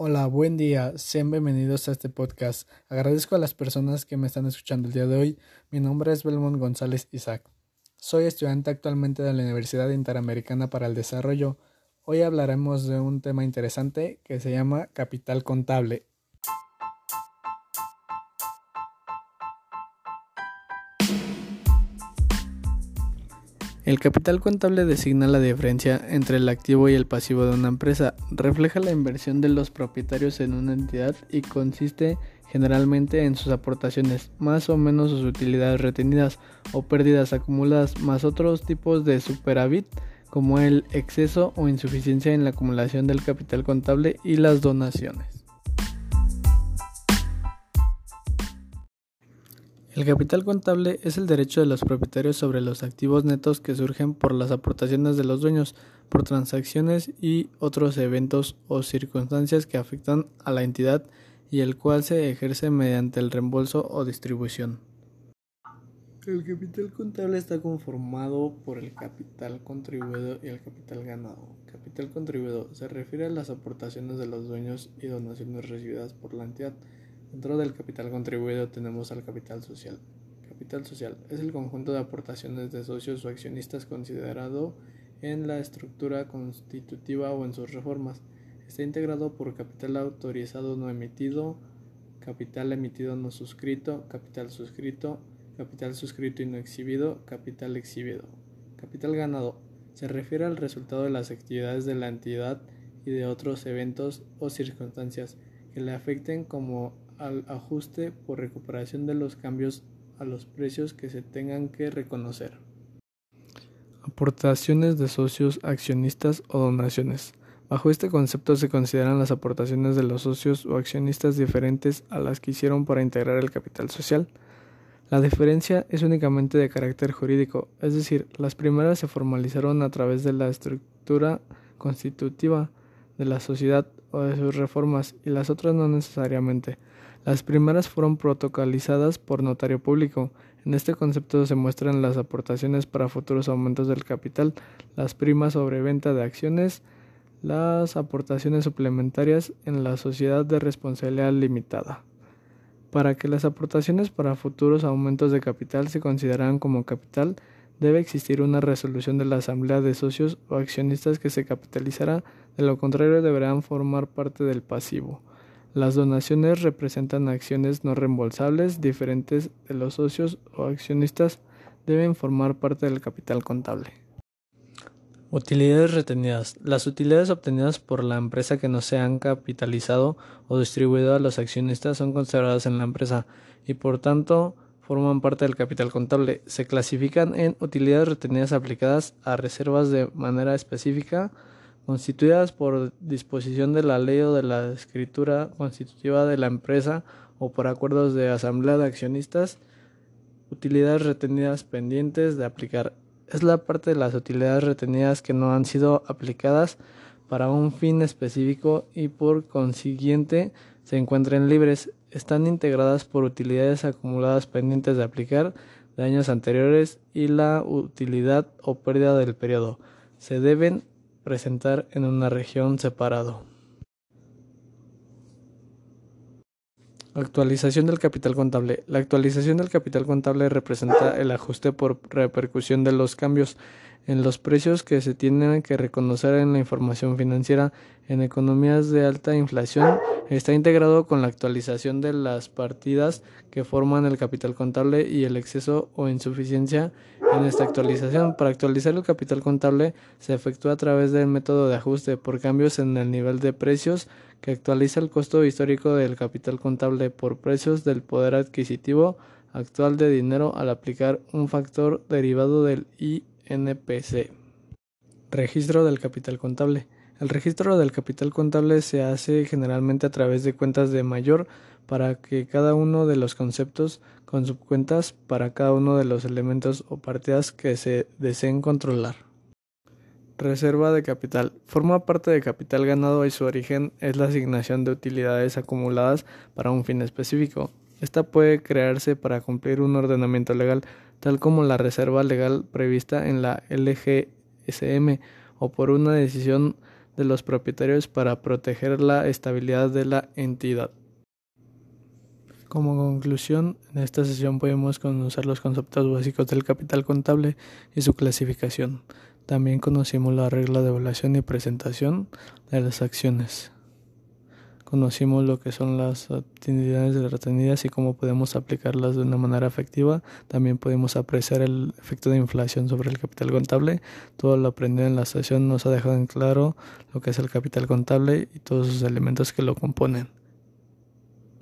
Hola, buen día, sean bienvenidos a este podcast. Agradezco a las personas que me están escuchando el día de hoy. Mi nombre es Belmont González Isaac. Soy estudiante actualmente de la Universidad Interamericana para el Desarrollo. Hoy hablaremos de un tema interesante que se llama capital contable El capital contable designa la diferencia entre el activo y el pasivo de una empresa, refleja la inversión de los propietarios en una entidad y consiste generalmente en sus aportaciones, más o menos sus utilidades retenidas o pérdidas acumuladas, más otros tipos de superávit como el exceso o insuficiencia en la acumulación del capital contable y las donaciones. El capital contable es el derecho de los propietarios sobre los activos netos que surgen por las aportaciones de los dueños, por transacciones y otros eventos o circunstancias que afectan a la entidad y el cual se ejerce mediante el reembolso o distribución. El capital contable está conformado por el capital contribuido y el capital ganado. Capital contribuido se refiere a las aportaciones de los dueños y donaciones recibidas por la entidad Dentro del capital contribuido tenemos al capital social. Capital social es el conjunto de aportaciones de socios o accionistas considerado en la estructura constitutiva o en sus reformas. Está integrado por capital autorizado no emitido, capital emitido no suscrito, capital suscrito, capital suscrito y no exhibido, capital exhibido. Capital ganado se refiere al resultado de las actividades de la entidad y de otros eventos o circunstancias que le afecten como al ajuste por recuperación de los cambios a los precios que se tengan que reconocer. Aportaciones de socios, accionistas o donaciones. Bajo este concepto se consideran las aportaciones de los socios o accionistas diferentes a las que hicieron para integrar el capital social. La diferencia es únicamente de carácter jurídico, es decir, las primeras se formalizaron a través de la estructura constitutiva de la sociedad o de sus reformas y las otras no necesariamente. Las primeras fueron protocolizadas por notario público. En este concepto se muestran las aportaciones para futuros aumentos del capital, las primas sobre venta de acciones, las aportaciones suplementarias en la sociedad de responsabilidad limitada. Para que las aportaciones para futuros aumentos de capital se consideraran como capital, debe existir una resolución de la asamblea de socios o accionistas que se capitalizará, de lo contrario deberán formar parte del pasivo. Las donaciones representan acciones no reembolsables diferentes de los socios o accionistas deben formar parte del capital contable. Utilidades retenidas. Las utilidades obtenidas por la empresa que no se han capitalizado o distribuido a los accionistas son conservadas en la empresa y por tanto forman parte del capital contable. Se clasifican en utilidades retenidas aplicadas a reservas de manera específica constituidas por disposición de la ley o de la escritura constitutiva de la empresa o por acuerdos de asamblea de accionistas, utilidades retenidas pendientes de aplicar. Es la parte de las utilidades retenidas que no han sido aplicadas para un fin específico y por consiguiente se encuentren libres. Están integradas por utilidades acumuladas pendientes de aplicar de años anteriores y la utilidad o pérdida del periodo. Se deben presentar en una región separado. Actualización del capital contable. La actualización del capital contable representa el ajuste por repercusión de los cambios en los precios que se tienen que reconocer en la información financiera en economías de alta inflación está integrado con la actualización de las partidas que forman el capital contable y el exceso o insuficiencia en esta actualización. Para actualizar el capital contable se efectúa a través del método de ajuste por cambios en el nivel de precios que actualiza el costo histórico del capital contable por precios del poder adquisitivo actual de dinero al aplicar un factor derivado del I NPC. Registro del capital contable. El registro del capital contable se hace generalmente a través de cuentas de mayor para que cada uno de los conceptos con subcuentas para cada uno de los elementos o partidas que se deseen controlar. Reserva de capital. Forma parte de capital ganado y su origen es la asignación de utilidades acumuladas para un fin específico. Esta puede crearse para cumplir un ordenamiento legal, tal como la reserva legal prevista en la LGSM, o por una decisión de los propietarios para proteger la estabilidad de la entidad. Como conclusión, en esta sesión podemos conocer los conceptos básicos del capital contable y su clasificación. También conocimos la regla de evaluación y presentación de las acciones. Conocimos lo que son las actividades retenidas y cómo podemos aplicarlas de una manera efectiva. También podemos apreciar el efecto de inflación sobre el capital contable. Todo lo aprendido en la sesión nos ha dejado en claro lo que es el capital contable y todos sus elementos que lo componen.